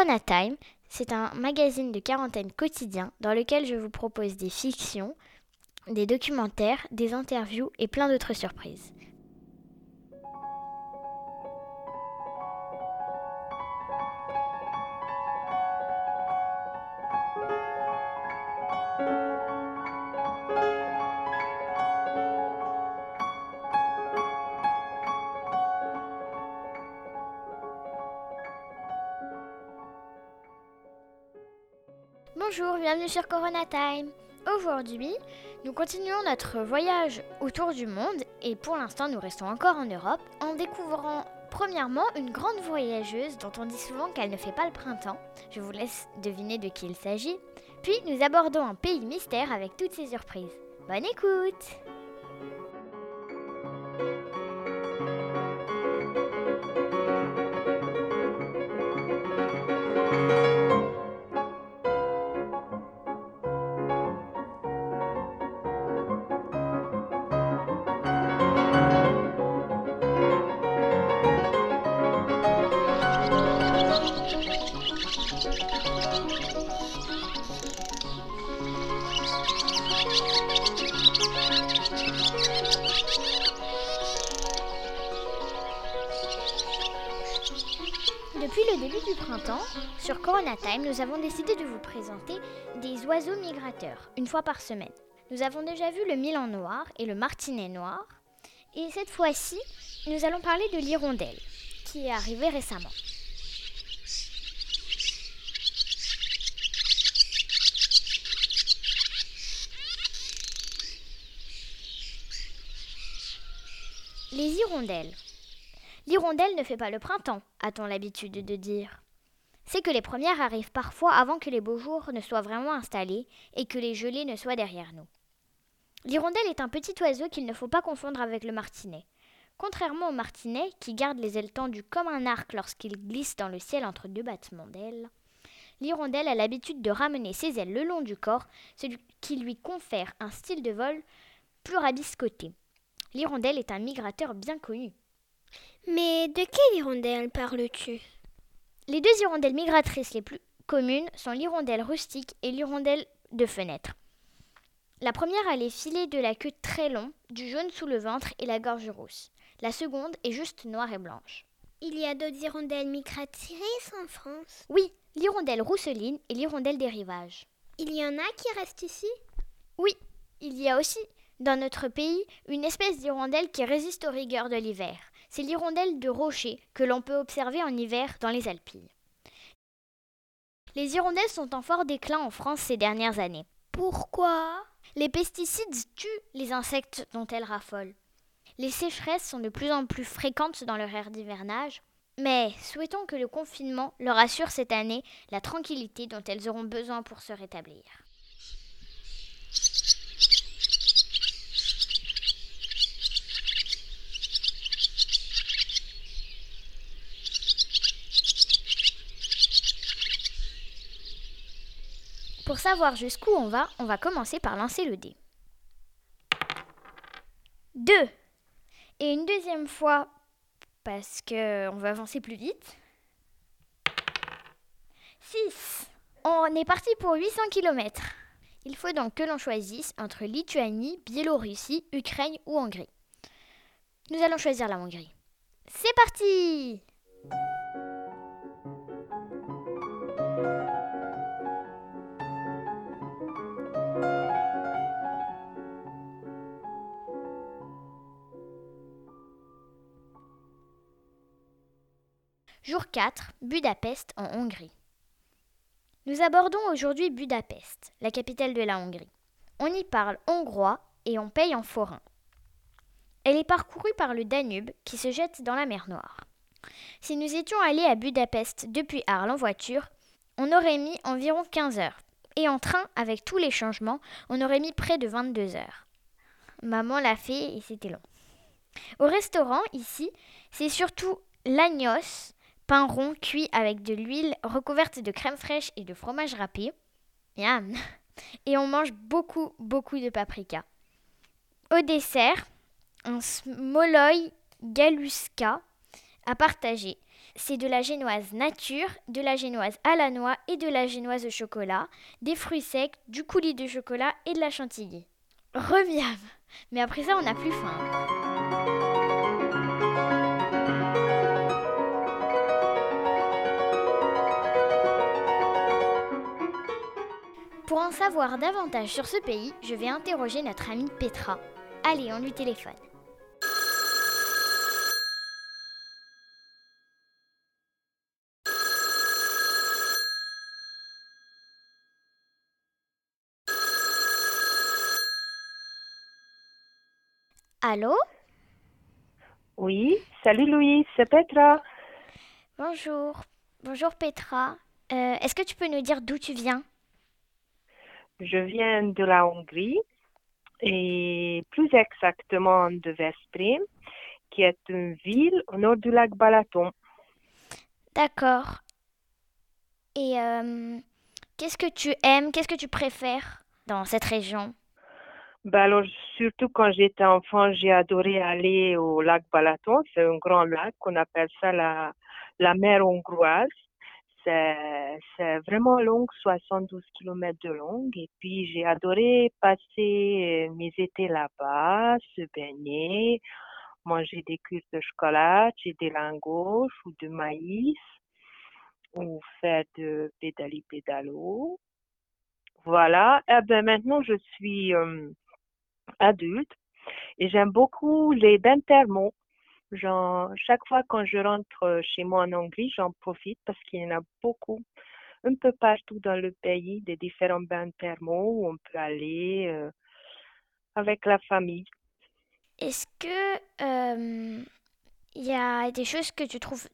Corona Time, c'est un magazine de quarantaine quotidien dans lequel je vous propose des fictions, des documentaires, des interviews et plein d'autres surprises. Bonjour, bienvenue sur Corona Time. Aujourd'hui, nous continuons notre voyage autour du monde et pour l'instant nous restons encore en Europe en découvrant premièrement une grande voyageuse dont on dit souvent qu'elle ne fait pas le printemps. Je vous laisse deviner de qui il s'agit. Puis nous abordons un pays mystère avec toutes ses surprises. Bonne écoute printemps, sur Corona Time, nous avons décidé de vous présenter des oiseaux migrateurs, une fois par semaine. Nous avons déjà vu le milan noir et le martinet noir, et cette fois-ci, nous allons parler de l'hirondelle, qui est arrivée récemment. Les hirondelles. L'hirondelle ne fait pas le printemps, a-t-on l'habitude de dire. C'est que les premières arrivent parfois avant que les beaux jours ne soient vraiment installés et que les gelées ne soient derrière nous. L'hirondelle est un petit oiseau qu'il ne faut pas confondre avec le martinet. Contrairement au martinet, qui garde les ailes tendues comme un arc lorsqu'il glisse dans le ciel entre deux battements d'ailes, l'hirondelle a l'habitude de ramener ses ailes le long du corps, ce qui lui confère un style de vol plus rabiscoté. L'hirondelle est un migrateur bien connu. Mais de quelle hirondelle parles-tu? Les deux hirondelles migratrices les plus communes sont l'hirondelle rustique et l'hirondelle de fenêtre. La première a les filets de la queue très longs, du jaune sous le ventre et la gorge rousse. La seconde est juste noire et blanche. Il y a d'autres hirondelles migratrices en France? Oui, l'hirondelle rousseline et l'hirondelle des rivages. Il y en a qui restent ici? Oui, il y a aussi dans notre pays une espèce d'hirondelle qui résiste aux rigueurs de l'hiver. C'est l'hirondelle de rocher que l'on peut observer en hiver dans les Alpilles. Les hirondelles sont en fort déclin en France ces dernières années. Pourquoi? Les pesticides tuent les insectes dont elles raffolent. Les sécheresses sont de plus en plus fréquentes dans leur aire d'hivernage, mais souhaitons que le confinement leur assure cette année la tranquillité dont elles auront besoin pour se rétablir. Pour savoir jusqu'où on va, on va commencer par lancer le dé. 2. Et une deuxième fois, parce qu'on va avancer plus vite. 6. On est parti pour 800 km. Il faut donc que l'on choisisse entre Lituanie, Biélorussie, Ukraine ou Hongrie. Nous allons choisir la Hongrie. C'est parti Jour 4, Budapest en Hongrie. Nous abordons aujourd'hui Budapest, la capitale de la Hongrie. On y parle hongrois et on paye en forain. Elle est parcourue par le Danube qui se jette dans la mer Noire. Si nous étions allés à Budapest depuis Arles en voiture, on aurait mis environ 15 heures. Et en train, avec tous les changements, on aurait mis près de 22 heures. Maman l'a fait et c'était long. Au restaurant, ici, c'est surtout l'agnos, pain rond cuit avec de l'huile recouverte de crème fraîche et de fromage râpé. Miam Et on mange beaucoup, beaucoup de paprika. Au dessert, un smoloi galuska à partager. C'est de la génoise nature, de la génoise à la noix et de la génoise au chocolat, des fruits secs, du coulis de chocolat et de la chantilly. Reviens Mais après ça, on n'a plus faim. Pour en savoir davantage sur ce pays, je vais interroger notre amie Petra. Allez, on lui téléphone. Allô? Oui, salut Louis, c'est Petra. Bonjour. Bonjour Petra. Euh, Est-ce que tu peux nous dire d'où tu viens? Je viens de la Hongrie et plus exactement de Veszprém, qui est une ville au nord du lac Balaton. D'accord. Et euh, qu'est-ce que tu aimes, qu'est-ce que tu préfères dans cette région? Ben alors, surtout quand j'étais enfant, j'ai adoré aller au lac Balaton. C'est un grand lac, on appelle ça la, la mer hongroise. C'est vraiment long, 72 km de long. Et puis, j'ai adoré passer euh, mes étés là-bas, se baigner, manger des cuisses de chocolat, et des lingots ou de maïs, ou faire de pédali-pédalo. Voilà. Eh ben, maintenant, je suis euh, adulte et j'aime beaucoup les bains thermaux. J'en- chaque fois quand je rentre chez moi en Hongrie, j'en profite parce qu'il y en a beaucoup, un peu partout dans le pays, des différents bains thermaux où on peut aller euh, avec la famille. Est-ce que euh, il y a des choses que tu trouves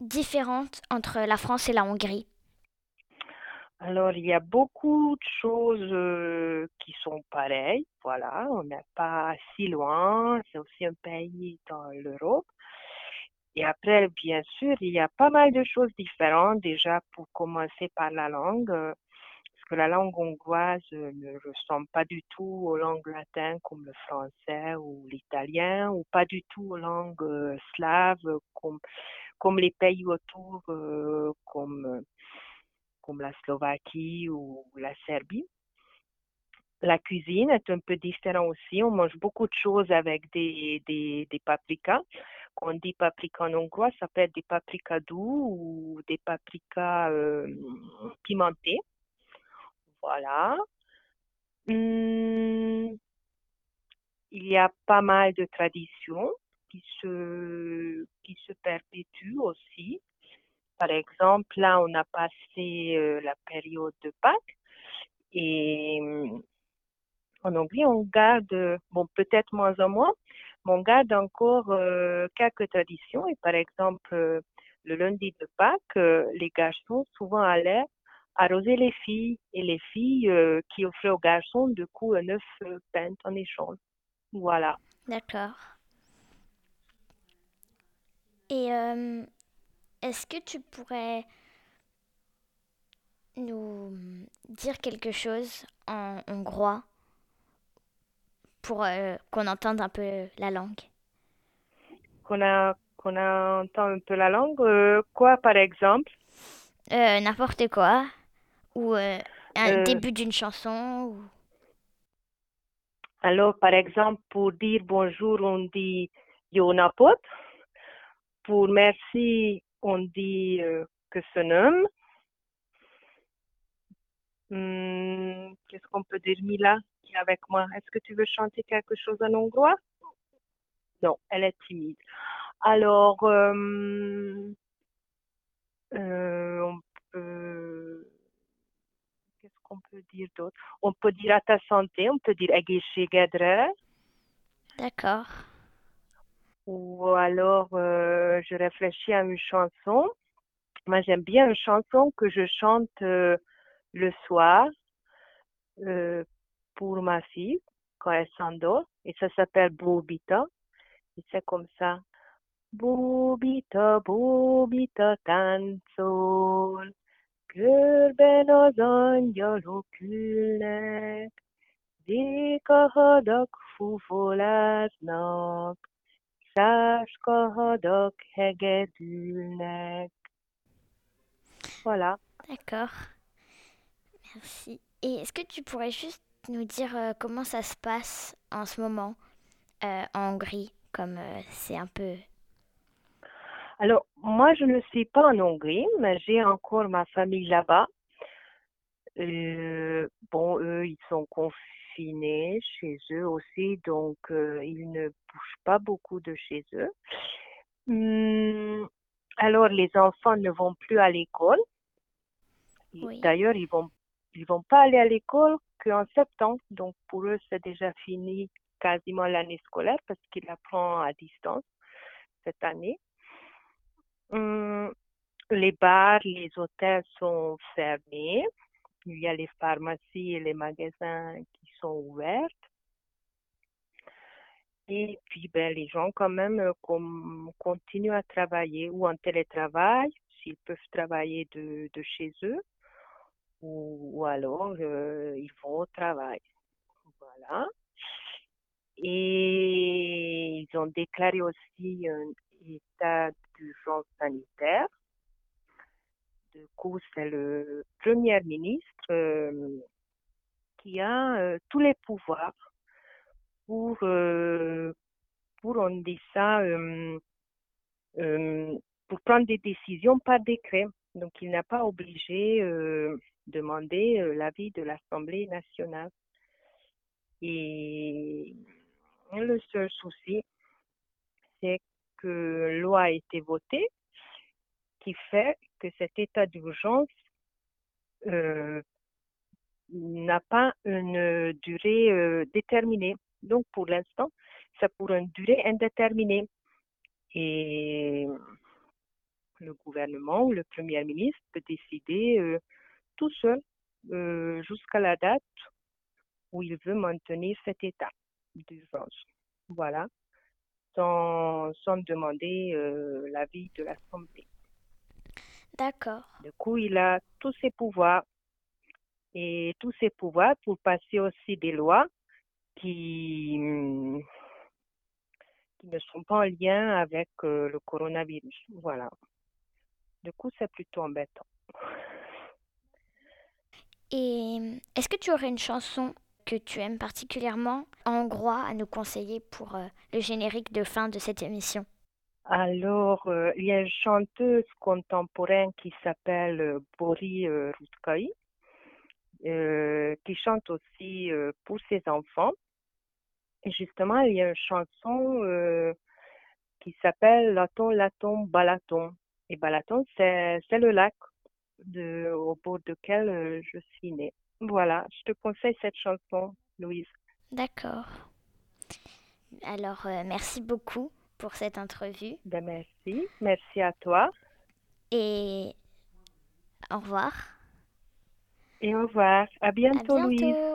différentes entre la France et la Hongrie? Alors, il y a beaucoup de choses qui sont pareilles. Voilà, on n'est pas si loin. C'est aussi un pays dans l'Europe. Et après, bien sûr, il y a pas mal de choses différentes. Déjà, pour commencer par la langue, parce que la langue hongroise ne ressemble pas du tout aux langues latines comme le français ou l'italien, ou pas du tout aux langues slaves comme, comme les pays autour, comme, comme la Slovaquie ou la Serbie. La cuisine est un peu différente aussi. On mange beaucoup de choses avec des, paprikas. Quand on dit paprika en hongrois, ça peut être des paprikas doux ou des paprikas euh, pimentés. Voilà. Hum, il y a pas mal de traditions qui se, qui se perpétuent aussi. Par exemple, là, on a passé euh, la période de Pâques et en Hongrie, on garde, bon, peut-être moins en moins, mais on garde encore euh, quelques traditions. Et par exemple, euh, le lundi de Pâques, les garçons souvent allaient arroser les filles et les filles qui offraient aux garçons du coup un œuf peint en échange. Voilà. D'accord. Et est-ce que tu pourrais nous dire quelque chose en hongrois pour euh, qu'on entende un peu la langue? Qu'on a, qu'on entend un peu la langue. euh, quoi, par exemple? Euh, N'importe quoi. Ou un début d'une chanson. Ou... alors, par exemple, pour dire bonjour, on dit Jó napot. Pour merci, on dit euh, köszönöm. Hmm, qu'est-ce qu'on peut dire, Mila, qui est avec moi? Est-ce que tu veux chanter quelque chose en hongrois? Non, elle est timide. Alors, euh, euh, qu'est-ce qu'on peut dire d'autre? On peut dire à ta santé, on peut dire egészségedre, D'accord. Ou alors euh, je réfléchis à une chanson. Moi, j'aime bien une chanson que je chante euh, le soir euh, pour ma fille quand elle s'endort, et ça s'appelle Bobita, et c'est comme ça. Bobita, Bobita táncol, körben az angyalok ülnek, véka hadak hegedülnek. Voilà. D'accord. Merci. Et est-ce que tu pourrais juste nous dire euh, comment ça se passe en ce moment euh, en Hongrie, comme euh, c'est un peu... Alors, moi, je ne suis pas en Hongrie, mais j'ai encore ma famille là-bas. Bon, eux, ils sont confinés chez eux aussi, donc euh, ils ne bougent pas beaucoup de chez eux. Hum, alors, les enfants ne vont plus à l'école. Oui. D'ailleurs, ils vont ils vont pas aller à l'école qu'en septembre, donc pour eux, c'est déjà fini quasiment l'année scolaire parce qu'ils apprennent à distance cette année. Hum, les bars, les hôtels sont fermés. Il y a les pharmacies et les magasins sont ouverts. Et puis, ben, les gens, quand même, euh, continuent à travailler ou en télétravail, s'ils peuvent travailler de, de chez eux, ou, ou alors euh, ils vont au travail. Voilà. Et ils ont déclaré aussi un état d'urgence sanitaire. Du coup, c'est le Premier ministre euh, qui a euh, tous les pouvoirs pour, euh, pour on dit ça, euh, pour prendre des décisions par décret. Donc, il n'a pas obligé euh, demander l'avis de l'Assemblée nationale. Et le seul souci, c'est que loi a été votée qui fait que cet état d'urgence n'a pas une durée euh, déterminée. Donc, pour l'instant, c'est pour une durée indéterminée. Et le gouvernement ou le premier ministre peut décider euh, tout seul euh, jusqu'à la date où il veut maintenir cet état d'urgence. Voilà, sans, sans demander euh, l'avis de l'Assemblée. D'accord. Du coup, il a tous ses pouvoirs et tous ses pouvoirs pour passer aussi des lois qui, hum, qui ne sont pas en lien avec euh, le coronavirus. Voilà. Du coup, c'est plutôt embêtant. Et est-ce que tu aurais une chanson que tu aimes particulièrement en hongrois à nous conseiller pour euh, le générique de fin de cette émission? Alors, euh, il y a une chanteuse contemporaine qui s'appelle Bori Rutkai, euh, qui chante aussi euh, pour ses enfants. Et justement, il y a une chanson euh, qui s'appelle Laton, Laton, Balaton. Et Balaton, c'est le lac de, au bord duquel je suis née. Voilà, je te conseille cette chanson, Louise. D'accord. Alors, merci beaucoup pour cette entrevue Ben, merci. Merci à toi. et au revoir. Et au revoir. À À bientôt, Louise.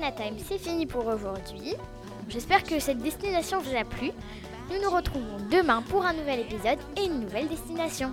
Time, c'est fini pour aujourd'hui. J'espère que cette destination vous a plu. Nous nous retrouvons demain pour un nouvel épisode et une nouvelle destination.